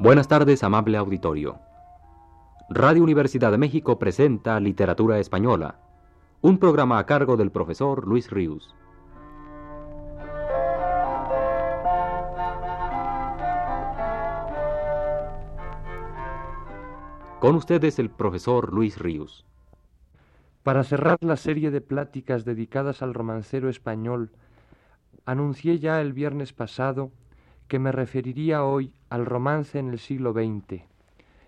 Buenas tardes, amable auditorio. Radio Universidad de México presenta Literatura Española, un programa a cargo del profesor Luis Ríos. Con ustedes el profesor Luis Ríos. Para cerrar la serie de pláticas dedicadas al romancero español, anuncié ya el viernes pasado que me referiría hoy al romance en el siglo XX,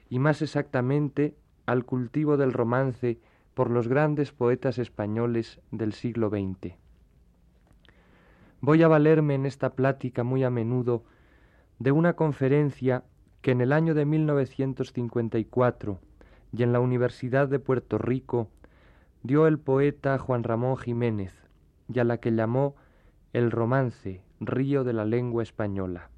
y más exactamente al cultivo del romance por los grandes poetas españoles del siglo XX. Voy a valerme en esta plática muy a menudo de una conferencia que en el año de 1954 y en la Universidad de Puerto Rico dio el poeta Juan Ramón Jiménez y a la que llamó El romance, río de la lengua española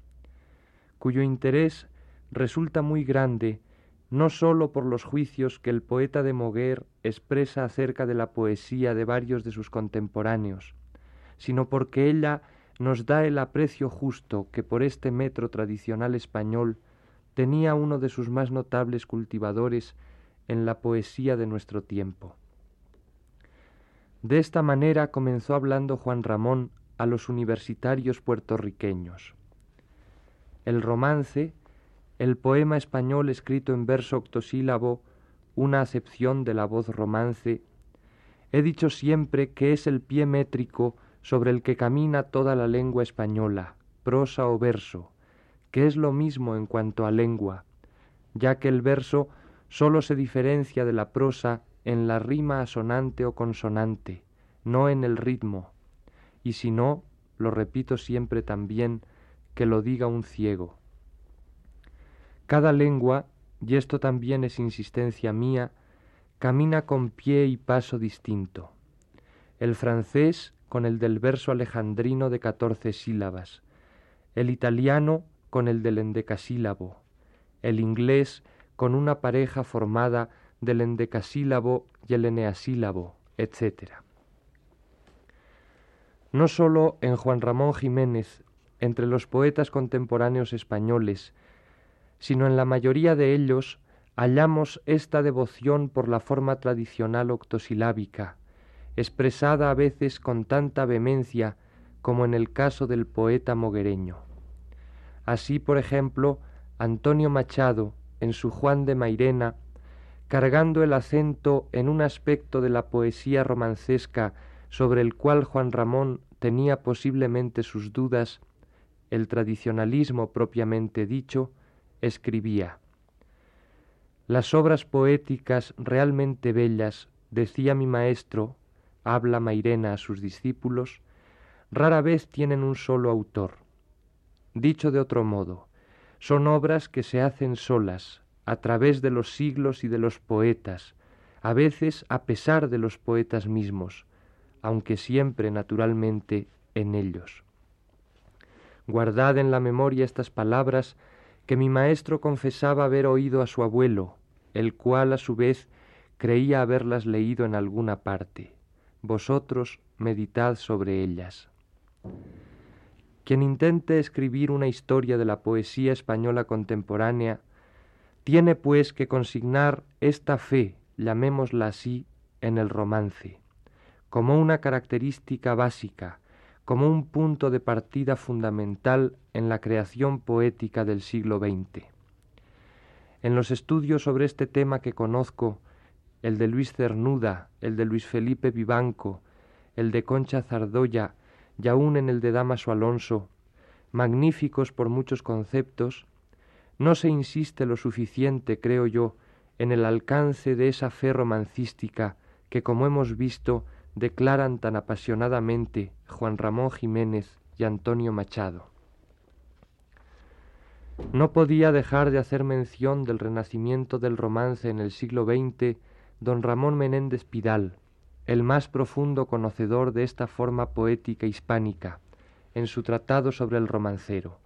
cuyo interés resulta muy grande no sólo por los juicios que el poeta de Moguer expresa acerca de la poesía de varios de sus contemporáneos, sino porque ella nos da el aprecio justo que por este metro tradicional español tenía uno de sus más notables cultivadores en la poesía de nuestro tiempo. De esta manera comenzó hablando Juan Ramón a los universitarios puertorriqueños. El romance, el poema español escrito en verso octosílabo, una acepción de la voz romance, he dicho siempre que es el pie métrico sobre el que camina toda la lengua española, prosa o verso, que es lo mismo en cuanto a lengua, ya que el verso sólo se diferencia de la prosa en la rima asonante o consonante, no en el ritmo, y si no, lo repito siempre también, que lo diga un ciego. Cada lengua, y esto también es insistencia mía, camina con pie y paso distinto. El francés con el del verso alejandrino de catorce sílabas, el italiano con el del endecasílabo, el inglés con una pareja formada del endecasílabo y el eneasílabo, etc. No sólo en Juan Ramón Jiménez entre los poetas contemporáneos españoles, sino en la mayoría de ellos hallamos esta devoción por la forma tradicional octosilábica, expresada a veces con tanta vehemencia como en el caso del poeta moguereño. Así, por ejemplo, Antonio Machado, en su Juan de Mairena, cargando el acento en un aspecto de la poesía romancesca sobre el cual Juan Ramón tenía posiblemente sus dudas, el tradicionalismo propiamente dicho, escribía Las obras poéticas realmente bellas, decía mi maestro, habla Mairena a sus discípulos, rara vez tienen un solo autor. Dicho de otro modo, son obras que se hacen solas, a través de los siglos y de los poetas, a veces a pesar de los poetas mismos, aunque siempre naturalmente en ellos. Guardad en la memoria estas palabras que mi maestro confesaba haber oído a su abuelo, el cual a su vez creía haberlas leído en alguna parte. Vosotros meditad sobre ellas. Quien intente escribir una historia de la poesía española contemporánea, tiene pues que consignar esta fe, llamémosla así, en el romance, como una característica básica, como un punto de partida fundamental en la creación poética del siglo XX. En los estudios sobre este tema que conozco, el de Luis Cernuda, el de Luis Felipe Vivanco, el de Concha Zardoya y aún en el de Damaso Alonso, magníficos por muchos conceptos, no se insiste lo suficiente, creo yo, en el alcance de esa fe romancística que, como hemos visto, declaran tan apasionadamente Juan Ramón Jiménez y Antonio Machado. No podía dejar de hacer mención del renacimiento del romance en el siglo XX don Ramón Menéndez Pidal, el más profundo conocedor de esta forma poética hispánica, en su tratado sobre el romancero.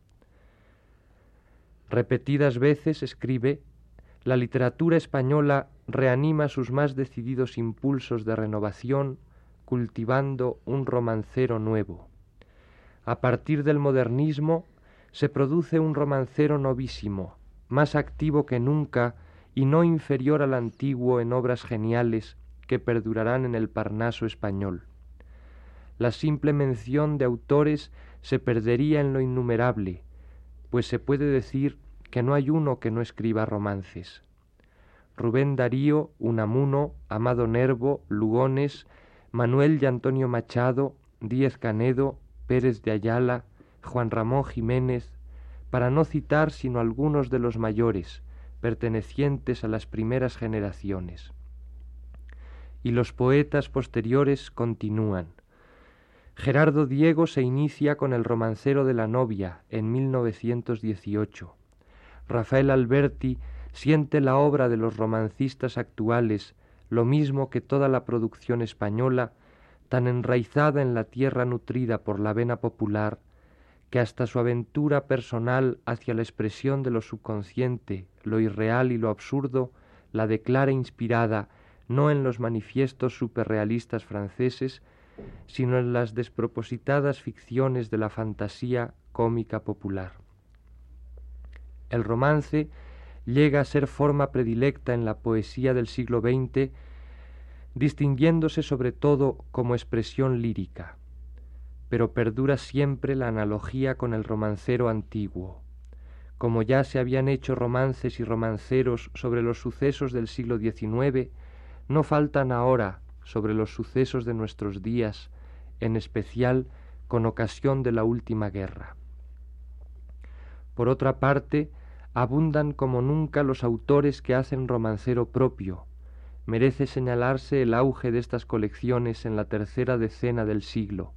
Repetidas veces escribe la literatura española reanima sus más decididos impulsos de renovación cultivando un romancero nuevo. A partir del modernismo se produce un romancero novísimo, más activo que nunca y no inferior al antiguo en obras geniales que perdurarán en el Parnaso español. La simple mención de autores se perdería en lo innumerable, pues se puede decir que no hay uno que no escriba romances. Rubén Darío, Unamuno, Amado Nervo, Lugones, Manuel y Antonio Machado, Díez Canedo, Pérez de Ayala, Juan Ramón Jiménez, para no citar sino algunos de los mayores, pertenecientes a las primeras generaciones. Y los poetas posteriores continúan. Gerardo Diego se inicia con El romancero de la novia en 1918. Rafael Alberti siente la obra de los romancistas actuales lo mismo que toda la producción española, tan enraizada en la tierra nutrida por la vena popular, que hasta su aventura personal hacia la expresión de lo subconsciente, lo irreal y lo absurdo, la declara inspirada no en los manifiestos superrealistas franceses, sino en las despropositadas ficciones de la fantasía cómica popular. El romance llega a ser forma predilecta en la poesía del siglo XX, distinguiéndose sobre todo como expresión lírica, pero perdura siempre la analogía con el romancero antiguo. Como ya se habían hecho romances y romanceros sobre los sucesos del siglo XIX, no faltan ahora sobre los sucesos de nuestros días, en especial con ocasión de la última guerra. Por otra parte, abundan como nunca los autores que hacen romancero propio. Merece señalarse el auge de estas colecciones en la tercera decena del siglo,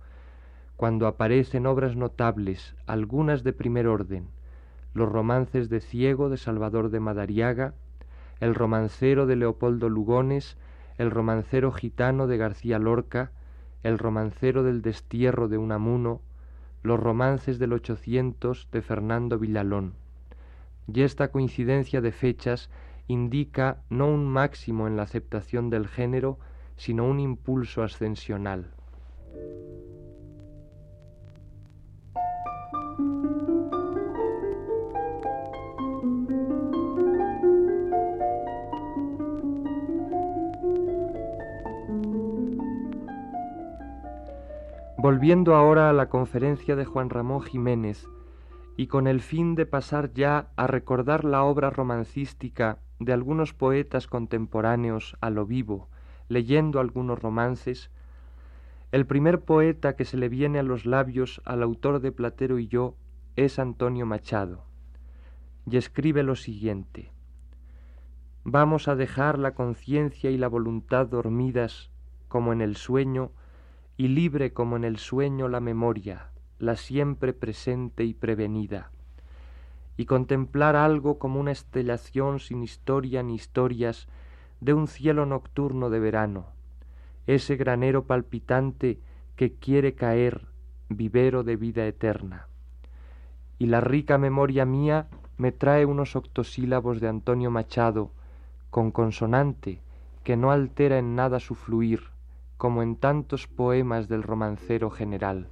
cuando aparecen obras notables, algunas de primer orden, los romances de Ciego de Salvador de Madariaga, el romancero de Leopoldo Lugones, el romancero gitano de García Lorca, el romancero del destierro de Unamuno, los romances del ochocientos de Fernando Villalón. Y esta coincidencia de fechas indica no un máximo en la aceptación del género, sino un impulso ascensional. Volviendo ahora a la conferencia de Juan Ramón Jiménez, y con el fin de pasar ya a recordar la obra romancística de algunos poetas contemporáneos a lo vivo, leyendo algunos romances, el primer poeta que se le viene a los labios al autor de Platero y yo es Antonio Machado, y escribe lo siguiente. Vamos a dejar la conciencia y la voluntad dormidas como en el sueño, y libre como en el sueño la memoria, la siempre presente y prevenida, y contemplar algo como una estelación sin historia ni historias de un cielo nocturno de verano, ese granero palpitante que quiere caer, vivero de vida eterna. Y la rica memoria mía me trae unos octosílabos de Antonio Machado, con consonante que no altera en nada su fluir, como en tantos poemas del romancero general.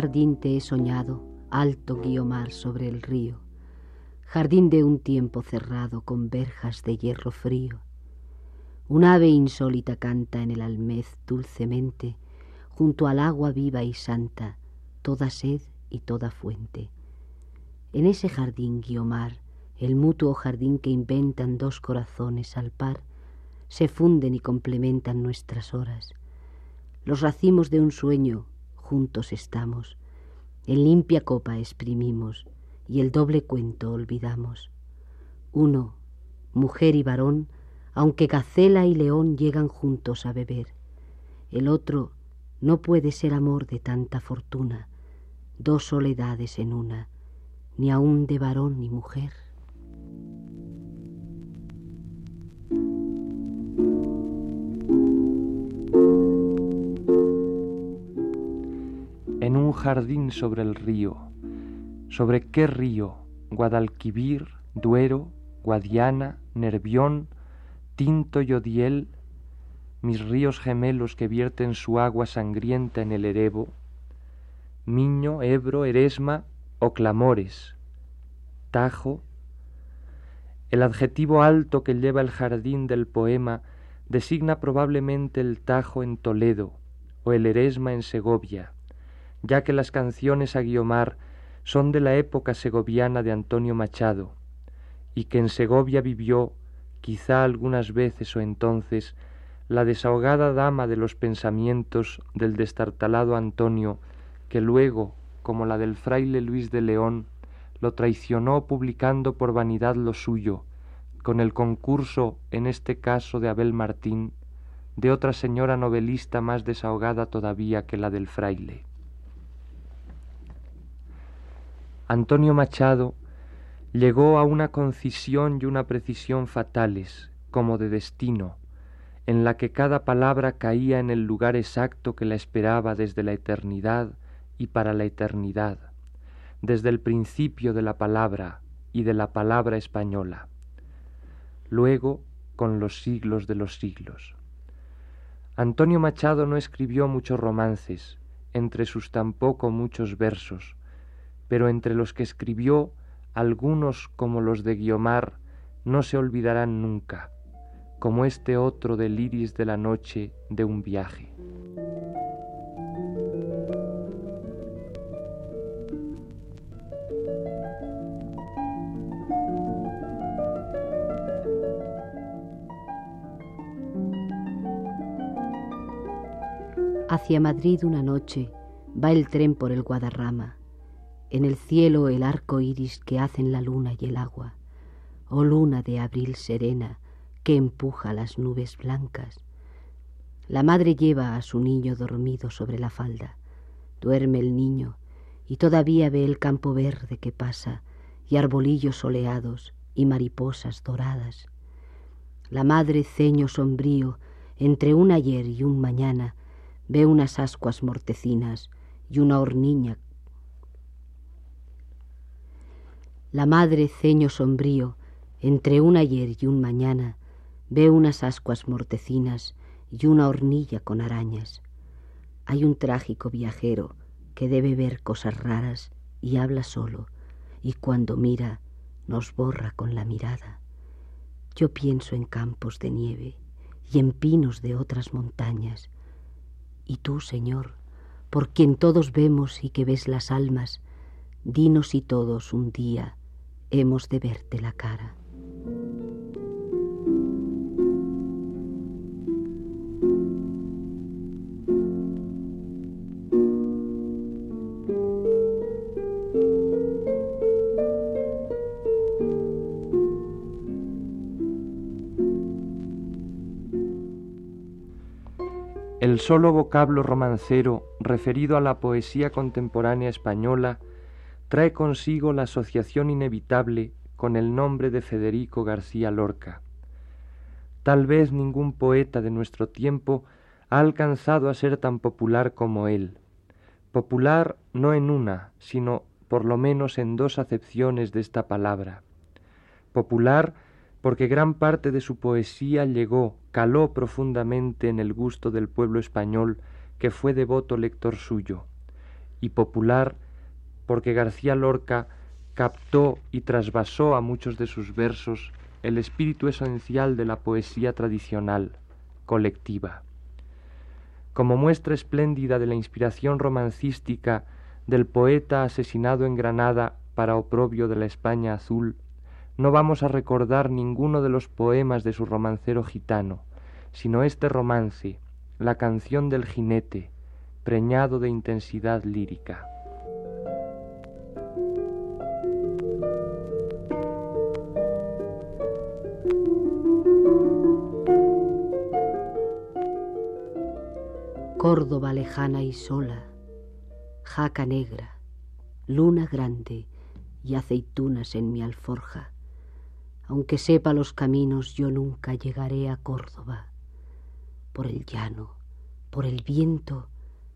Jardín te he soñado, alto Guiomar sobre el río, jardín de un tiempo cerrado con verjas de hierro frío. Un ave insólita canta en el almez dulcemente, junto al agua viva y santa, toda sed y toda fuente. En ese jardín, Guiomar, el mutuo jardín que inventan dos corazones al par, se funden y complementan nuestras horas. Los racimos de un sueño juntos estamos, en limpia copa exprimimos y el doble cuento olvidamos. Uno, mujer y varón, aunque gacela y león llegan juntos a beber. El otro, no puede ser amor de tanta fortuna, dos soledades en una, ni aun de varón ni mujer. Un jardín sobre el río, ¿sobre qué río? Guadalquivir, Duero, Guadiana, Nervión, Tinto y Odiel, mis ríos gemelos que vierten su agua sangrienta en el Erebo, Miño, Ebro, Eresma o Clamores, Tajo, el adjetivo alto que lleva el jardín del poema designa probablemente el Tajo en Toledo o el Eresma en Segovia, ya que las canciones a Guiomar son de la época segoviana de Antonio Machado, y que en Segovia vivió, quizá algunas veces o entonces, la desahogada dama de los pensamientos del destartalado Antonio, que luego, como la del fraile Luis de León, lo traicionó publicando por vanidad lo suyo, con el concurso, en este caso de Abel Martín, de otra señora novelista más desahogada todavía que la del fraile. Antonio Machado llegó a una concisión y una precisión fatales, como de destino, en la que cada palabra caía en el lugar exacto que la esperaba desde la eternidad y para la eternidad, desde el principio de la palabra y de la palabra española, luego con los siglos de los siglos. Antonio Machado no escribió muchos romances, entre sus tampoco muchos versos, pero entre los que escribió algunos como los de Guiomar no se olvidarán nunca, como este otro del iris de la noche de un viaje. Hacia Madrid una noche va el tren por el Guadarrama en el cielo el arco iris que hacen la luna y el agua, oh luna de abril serena que empuja las nubes blancas. La madre lleva a su niño dormido sobre la falda. Duerme el niño y todavía ve el campo verde que pasa y arbolillos soleados y mariposas doradas. La madre ceño sombrío entre un ayer y un mañana ve unas ascuas mortecinas y una horniña La madre ceño sombrío, entre un ayer y un mañana, ve unas ascuas mortecinas y una hornilla con arañas. Hay un trágico viajero que debe ver cosas raras y habla solo, y cuando mira nos borra con la mirada. Yo pienso en campos de nieve y en pinos de otras montañas. Y tú, Señor, por quien todos vemos y que ves las almas, dinos y todos un día hemos de verte la cara. El solo vocablo romancero referido a la poesía contemporánea española trae consigo la asociación inevitable con el nombre de Federico García Lorca. Tal vez ningún poeta de nuestro tiempo ha alcanzado a ser tan popular como él. Popular no en una, sino por lo menos en dos acepciones de esta palabra. Popular porque gran parte de su poesía llegó, caló profundamente en el gusto del pueblo español que fue devoto lector suyo, y popular porque García Lorca captó y trasvasó a muchos de sus versos el espíritu esencial de la poesía tradicional, colectiva. Como muestra espléndida de la inspiración romancística del poeta asesinado en Granada para oprobio de la España azul, no vamos a recordar ninguno de los poemas de su romancero gitano, sino este romance, la canción del jinete, preñado de intensidad lírica. Córdoba lejana y sola, jaca negra, luna grande y aceitunas en mi alforja. Aunque sepa los caminos, yo nunca llegaré a Córdoba. Por el llano, por el viento,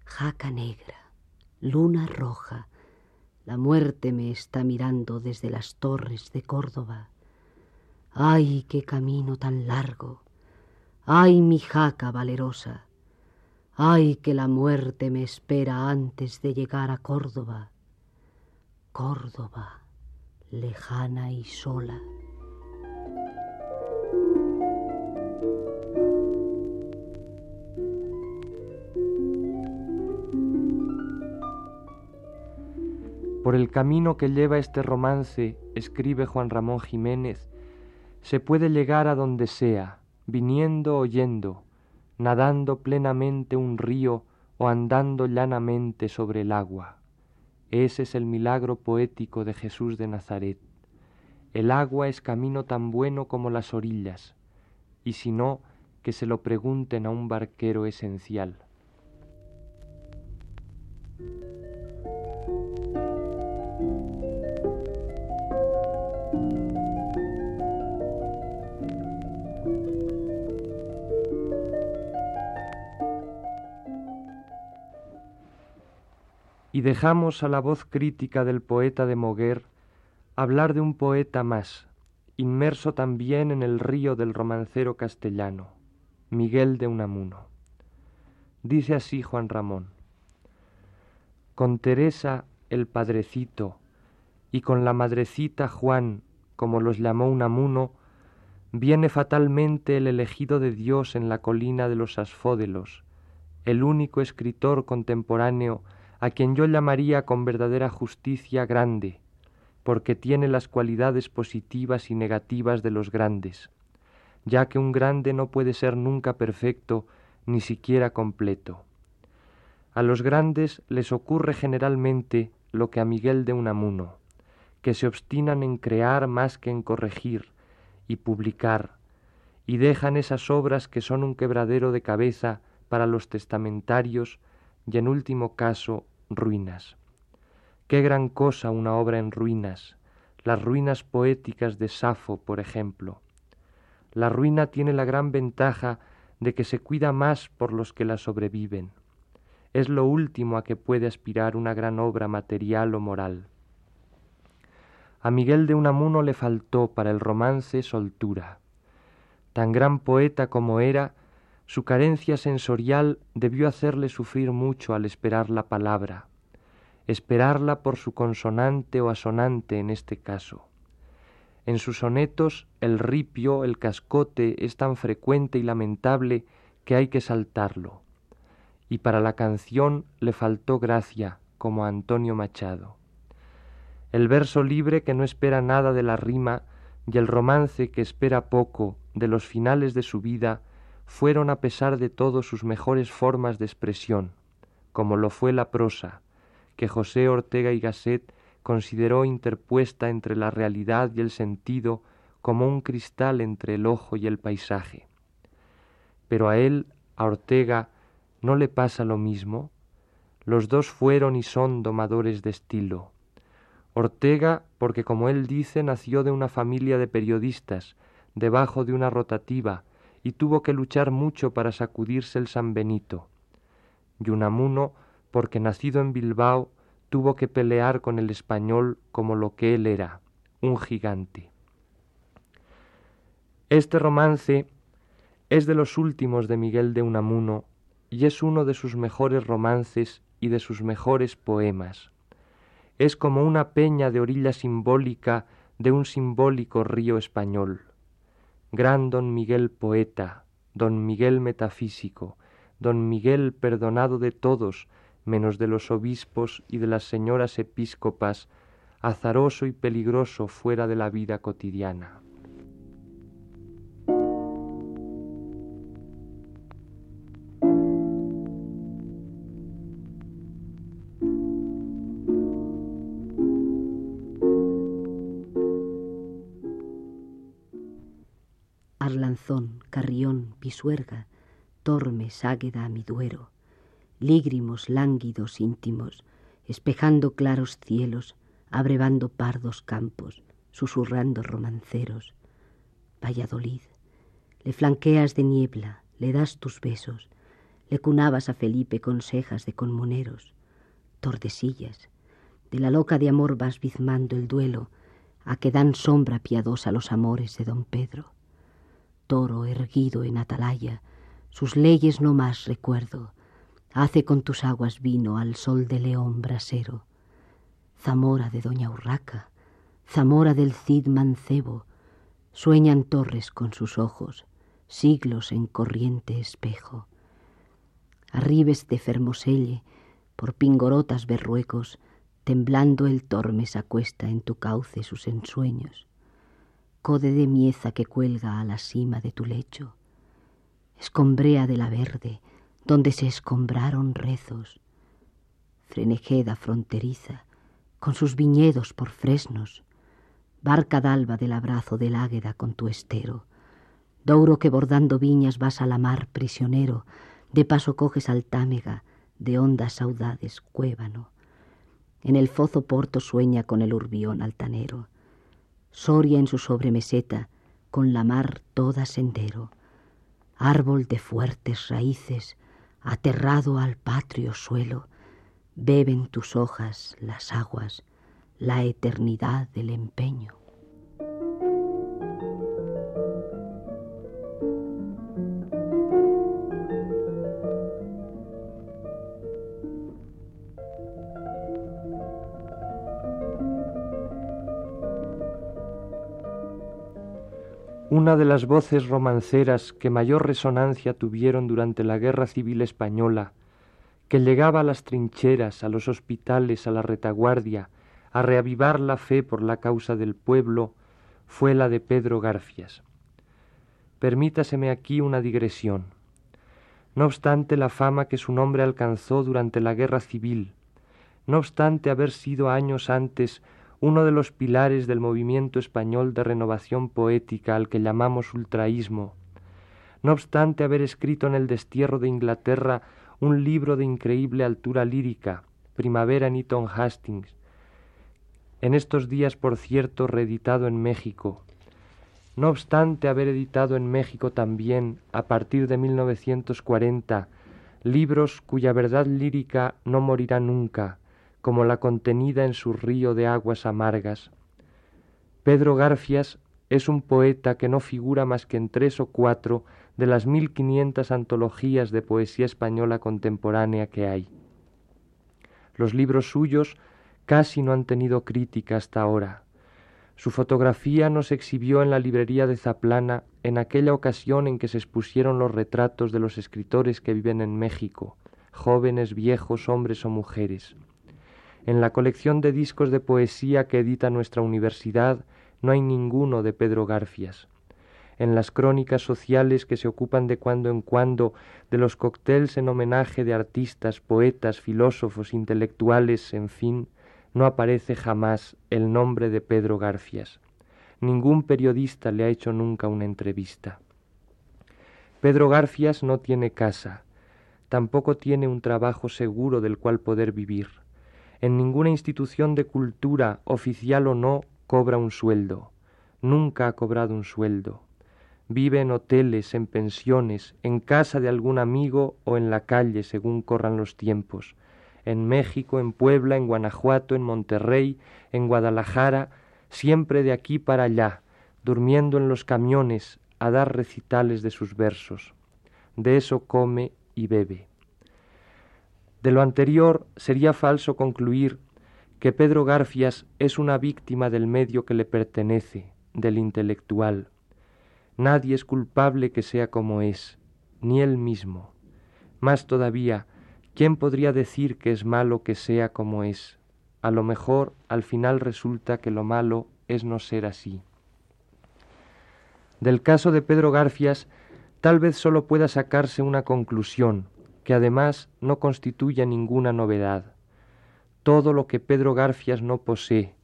jaca negra, luna roja, la muerte me está mirando desde las torres de Córdoba. ¡Ay, qué camino tan largo! Ay, mi jaca valerosa, ay que la muerte me espera antes de llegar a Córdoba. Córdoba, lejana y sola. Por el camino que lleva este romance, escribe Juan Ramón Jiménez, se puede llegar a donde sea, viniendo o yendo, nadando plenamente un río o andando llanamente sobre el agua. Ese es el milagro poético de Jesús de Nazaret. El agua es camino tan bueno como las orillas, y si no, que se lo pregunten a un barquero esencial. Y dejamos a la voz crítica del poeta de Moguer hablar de un poeta más, inmerso también en el río del romancero castellano, Miguel de Unamuno. Dice así Juan Ramón, con Teresa el padrecito y con la madrecita Juan, como los llamó Unamuno, viene fatalmente el elegido de Dios en la colina de los Asfódelos, el único escritor contemporáneo a quien yo llamaría con verdadera justicia grande, porque tiene las cualidades positivas y negativas de los grandes, ya que un grande no puede ser nunca perfecto, ni siquiera completo. A los grandes les ocurre generalmente lo que a Miguel de Unamuno, que se obstinan en crear más que en corregir y publicar, y dejan esas obras que son un quebradero de cabeza para los testamentarios y en último caso ruinas. Qué gran cosa una obra en ruinas, las ruinas poéticas de Safo, por ejemplo. La ruina tiene la gran ventaja de que se cuida más por los que la sobreviven. Es lo último a que puede aspirar una gran obra material o moral. A Miguel de Unamuno le faltó para el romance soltura. Tan gran poeta como era, su carencia sensorial debió hacerle sufrir mucho al esperar la palabra, esperarla por su consonante o asonante en este caso. En sus sonetos el ripio, el cascote es tan frecuente y lamentable que hay que saltarlo. Y para la canción le faltó gracia, como a Antonio Machado. El verso libre que no espera nada de la rima y el romance que espera poco de los finales de su vida fueron a pesar de todo sus mejores formas de expresión, como lo fue la prosa, que José Ortega y Gasset consideró interpuesta entre la realidad y el sentido como un cristal entre el ojo y el paisaje. Pero a él, a Ortega, no le pasa lo mismo. Los dos fueron y son domadores de estilo. Ortega, porque como él dice, nació de una familia de periodistas, debajo de una rotativa, y tuvo que luchar mucho para sacudirse el San Benito. Yunamuno, porque nacido en Bilbao, tuvo que pelear con el español como lo que él era, un gigante. Este romance es de los últimos de Miguel de Unamuno y es uno de sus mejores romances y de sus mejores poemas. Es como una peña de orilla simbólica de un simbólico río español gran don Miguel poeta, don Miguel metafísico, don Miguel perdonado de todos, menos de los obispos y de las señoras episcopas, azaroso y peligroso fuera de la vida cotidiana. Pisuerga, Tormes, Águeda, mi duero, lígrimos, lánguidos, íntimos, espejando claros cielos, abrevando pardos campos, susurrando romanceros. Valladolid, le flanqueas de niebla, le das tus besos, le cunabas a Felipe con cejas de conmoneros, Tordesillas, de la loca de amor vas bizmando el duelo, a que dan sombra piadosa los amores de don Pedro. Toro erguido en atalaya, sus leyes no más recuerdo, hace con tus aguas vino al sol de león brasero. Zamora de Doña Urraca, Zamora del Cid mancebo, sueñan torres con sus ojos, siglos en corriente espejo. Arribes de Fermoselle, por pingorotas berruecos, temblando el tormes acuesta en tu cauce sus ensueños. Code de mieza que cuelga a la cima de tu lecho, escombrea de la verde, donde se escombraron rezos, Frenejeda fronteriza, con sus viñedos por fresnos, barca d'alba del abrazo del águeda con tu estero, douro que bordando viñas vas a la mar prisionero, de paso coges altámega, de hondas saudades cuébano. En el fozo Porto sueña con el urbión altanero, Soria en su sobremeseta, con la mar toda sendero, árbol de fuertes raíces, aterrado al patrio suelo, beben tus hojas las aguas, la eternidad del empeño. Una de las voces romanceras que mayor resonancia tuvieron durante la Guerra Civil Española que llegaba a las trincheras, a los hospitales, a la retaguardia, a reavivar la fe por la causa del pueblo, fue la de Pedro Garfias. Permítaseme aquí una digresión. No obstante la fama que su nombre alcanzó durante la guerra civil, no obstante haber sido años antes uno de los pilares del movimiento español de renovación poética al que llamamos ultraísmo, no obstante haber escrito en el destierro de Inglaterra un libro de increíble altura lírica, Primavera en Eton Hastings, en estos días, por cierto, reeditado en México. No obstante haber editado en México también, a partir de 1940, libros cuya verdad lírica no morirá nunca, como la contenida en su río de aguas amargas. Pedro Garfias es un poeta que no figura más que en tres o cuatro de las mil quinientas antologías de poesía española contemporánea que hay. Los libros suyos casi no han tenido crítica hasta ahora. Su fotografía no se exhibió en la librería de Zaplana en aquella ocasión en que se expusieron los retratos de los escritores que viven en México, jóvenes, viejos, hombres o mujeres. En la colección de discos de poesía que edita nuestra universidad no hay ninguno de Pedro Garfias en las crónicas sociales que se ocupan de cuando en cuando de los cócteles en homenaje de artistas, poetas, filósofos, intelectuales, en fin, no aparece jamás el nombre de Pedro Garfias. Ningún periodista le ha hecho nunca una entrevista. Pedro Garfias no tiene casa, tampoco tiene un trabajo seguro del cual poder vivir. En ninguna institución de cultura, oficial o no, cobra un sueldo. Nunca ha cobrado un sueldo. Vive en hoteles, en pensiones, en casa de algún amigo o en la calle según corran los tiempos. En México, en Puebla, en Guanajuato, en Monterrey, en Guadalajara, siempre de aquí para allá, durmiendo en los camiones a dar recitales de sus versos. De eso come y bebe. De lo anterior sería falso concluir que Pedro Garfias es una víctima del medio que le pertenece, del intelectual. Nadie es culpable que sea como es, ni él mismo. Más todavía, ¿quién podría decir que es malo que sea como es? A lo mejor al final resulta que lo malo es no ser así. Del caso de Pedro Garfias, tal vez sólo pueda sacarse una conclusión, que además no constituye ninguna novedad. Todo lo que Pedro Garfias no posee,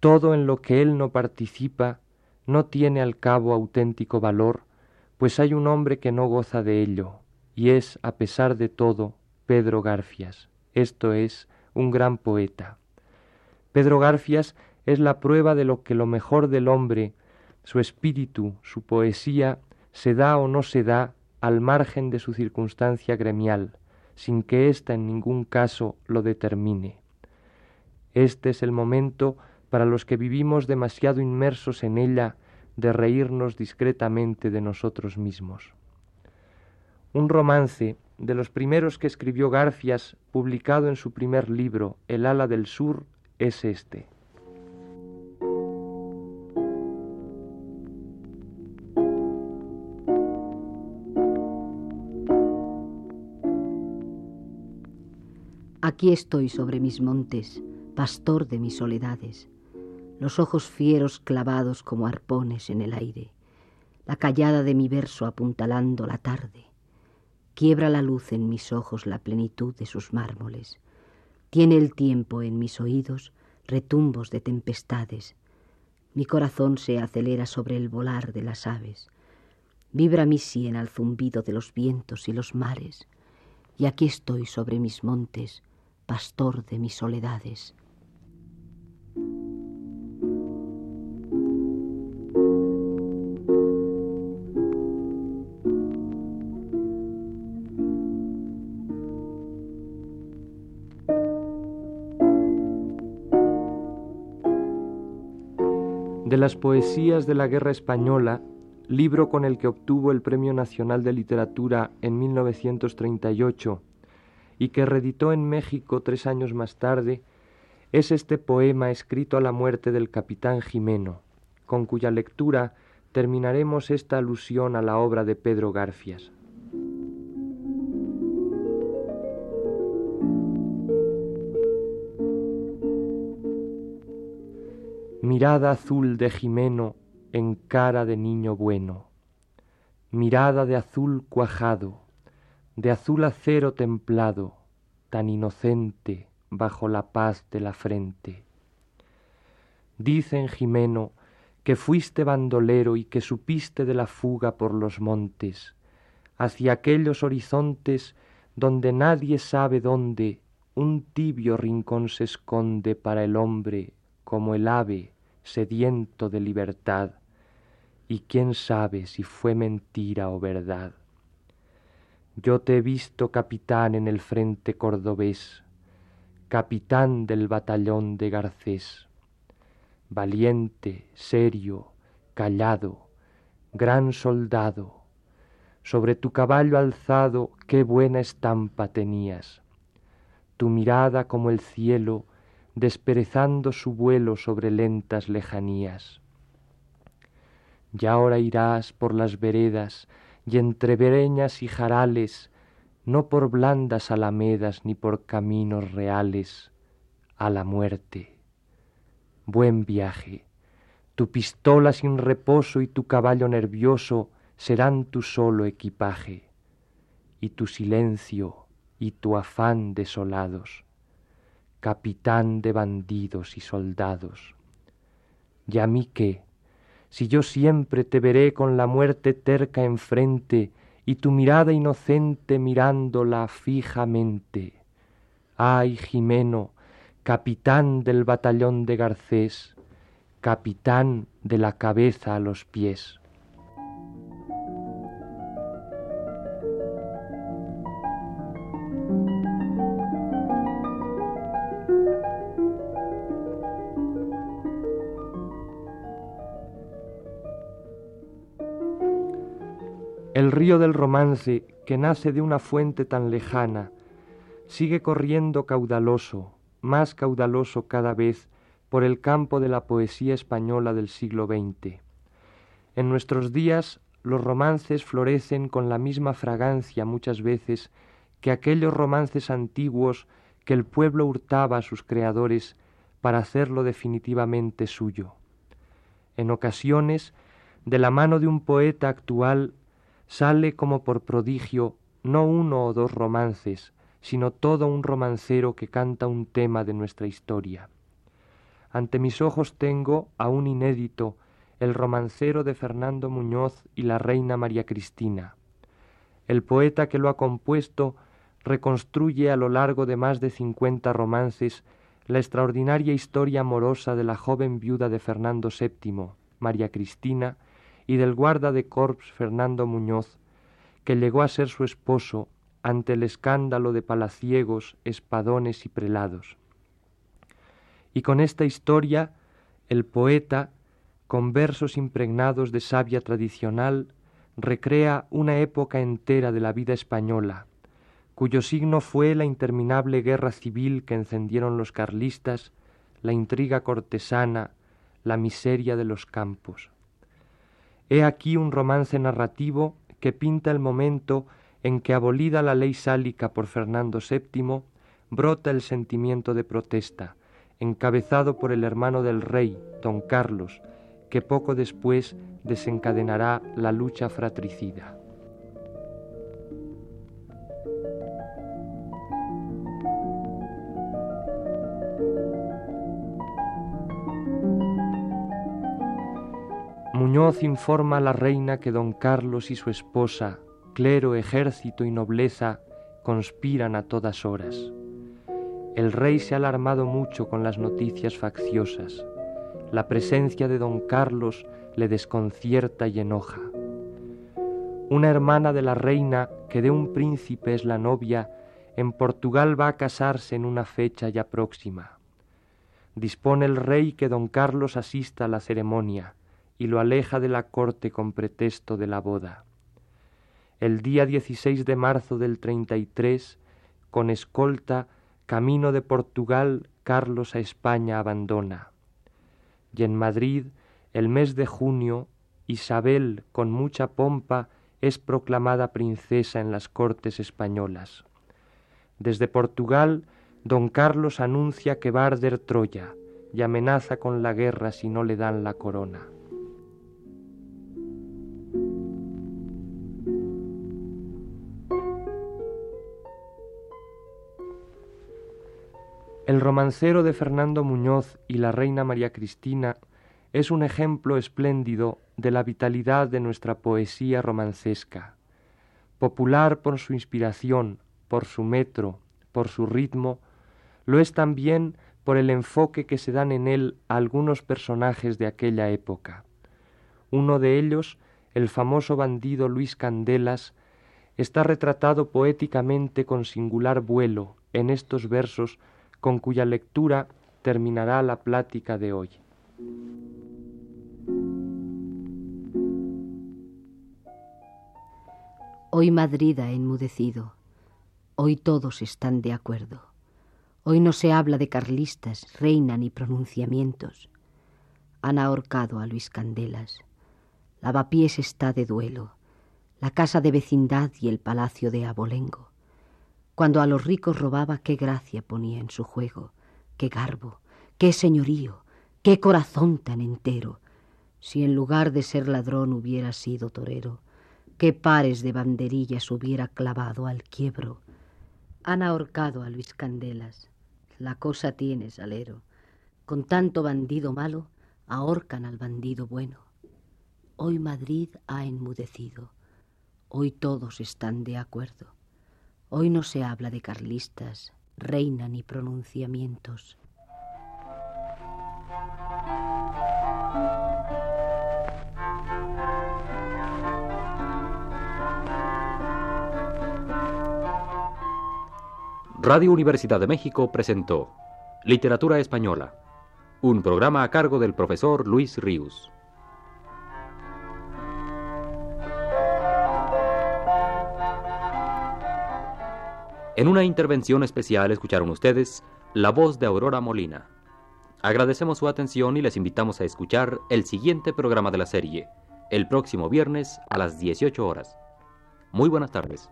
todo en lo que él no participa, no tiene al cabo auténtico valor, pues hay un hombre que no goza de ello, y es, a pesar de todo, Pedro Garfias, esto es, un gran poeta. Pedro Garfias es la prueba de lo que lo mejor del hombre, su espíritu, su poesía, se da o no se da al margen de su circunstancia gremial, sin que ésta en ningún caso lo determine. Este es el momento para los que vivimos demasiado inmersos en ella de reírnos discretamente de nosotros mismos. Un romance de los primeros que escribió Garfias, publicado en su primer libro, El ala del sur, es este. Aquí estoy sobre mis montes, pastor de mis soledades, los ojos fieros clavados como arpones en el aire, la callada de mi verso apuntalando la tarde. Quiebra la luz en mis ojos la plenitud de sus mármoles. Tiene el tiempo en mis oídos retumbos de tempestades. Mi corazón se acelera sobre el volar de las aves. Vibra mi sien al zumbido de los vientos y los mares. Y aquí estoy sobre mis montes, pastor de mis soledades. De las poesías de la Guerra Española, libro con el que obtuvo el Premio Nacional de Literatura en 1938, y que reeditó en México tres años más tarde, es este poema escrito a la muerte del capitán Jimeno, con cuya lectura terminaremos esta alusión a la obra de Pedro Garfias. Mirada azul de Jimeno en cara de niño bueno, mirada de azul cuajado, de azul acero templado, tan inocente bajo la paz de la frente. Dicen, Jimeno, que fuiste bandolero y que supiste de la fuga por los montes, hacia aquellos horizontes donde nadie sabe dónde un tibio rincón se esconde para el hombre como el ave sediento de libertad, y quién sabe si fue mentira o verdad. Yo te he visto capitán en el frente cordobés, capitán del batallón de Garcés, valiente, serio, callado, gran soldado, sobre tu caballo alzado qué buena estampa tenías, tu mirada como el cielo desperezando su vuelo sobre lentas lejanías. Ya ahora irás por las veredas y entre breñas y jarales, no por blandas alamedas ni por caminos reales, a la muerte. Buen viaje, tu pistola sin reposo y tu caballo nervioso serán tu solo equipaje, y tu silencio y tu afán desolados, capitán de bandidos y soldados. ¿Y a mí qué? Si yo siempre te veré con la muerte terca enfrente y tu mirada inocente mirándola fijamente. Ay, Jimeno, capitán del batallón de Garcés, capitán de la cabeza a los pies. Río del romance, que nace de una fuente tan lejana, sigue corriendo caudaloso, más caudaloso cada vez, por el campo de la poesía española del siglo XX. En nuestros días los romances florecen con la misma fragancia muchas veces que aquellos romances antiguos que el pueblo hurtaba a sus creadores para hacerlo definitivamente suyo. En ocasiones, de la mano de un poeta actual sale como por prodigio no uno o dos romances, sino todo un romancero que canta un tema de nuestra historia. Ante mis ojos tengo, aún inédito, el romancero de Fernando Muñoz y la reina María Cristina. El poeta que lo ha compuesto reconstruye a lo largo de más de cincuenta romances la extraordinaria historia amorosa de la joven viuda de Fernando VII, María Cristina, y del guarda de corps Fernando Muñoz, que llegó a ser su esposo ante el escándalo de palaciegos, espadones y prelados. Y con esta historia, el poeta, con versos impregnados de savia tradicional, recrea una época entera de la vida española, cuyo signo fue la interminable guerra civil que encendieron los carlistas, la intriga cortesana, la miseria de los campos. He aquí un romance narrativo que pinta el momento en que, abolida la ley sálica por Fernando VII, brota el sentimiento de protesta, encabezado por el hermano del rey, don Carlos, que poco después desencadenará la lucha fratricida. Muñoz informa a la reina que don Carlos y su esposa, clero, ejército y nobleza, conspiran a todas horas. El rey se ha alarmado mucho con las noticias facciosas. La presencia de don Carlos le desconcierta y enoja. Una hermana de la reina, que de un príncipe es la novia, en Portugal va a casarse en una fecha ya próxima. Dispone el rey que don Carlos asista a la ceremonia y lo aleja de la corte con pretexto de la boda. El día 16 de marzo del 33, con escolta, camino de Portugal, Carlos a España abandona. Y en Madrid, el mes de junio, Isabel, con mucha pompa, es proclamada princesa en las cortes españolas. Desde Portugal, don Carlos anuncia que va a arder Troya y amenaza con la guerra si no le dan la corona. El romancero de Fernando Muñoz y la reina María Cristina es un ejemplo espléndido de la vitalidad de nuestra poesía romancesca. Popular por su inspiración, por su metro, por su ritmo, lo es también por el enfoque que se dan en él a algunos personajes de aquella época. Uno de ellos, el famoso bandido Luis Candelas, está retratado poéticamente con singular vuelo en estos versos con cuya lectura terminará la plática de hoy. Hoy Madrid ha enmudecido, hoy todos están de acuerdo. Hoy no se habla de carlistas, reina ni pronunciamientos. Han ahorcado a Luis Candelas. Lavapiés está de duelo, la casa de vecindad y el palacio de Abolengo. Cuando a los ricos robaba, qué gracia ponía en su juego, qué garbo, qué señorío, qué corazón tan entero. Si en lugar de ser ladrón hubiera sido torero, qué pares de banderillas hubiera clavado al quiebro. Han ahorcado a Luis Candelas. La cosa tiene salero. Con tanto bandido malo, ahorcan al bandido bueno. Hoy Madrid ha enmudecido. Hoy todos están de acuerdo. Hoy no se habla de carlistas, reina ni pronunciamientos. Radio Universidad de México presentó Literatura Española, un programa a cargo del profesor Luis Ríos. En una intervención especial escucharon ustedes la voz de Aurora Molina. Agradecemos su atención y les invitamos a escuchar el siguiente programa de la serie, el próximo viernes a las 18 horas. Muy buenas tardes.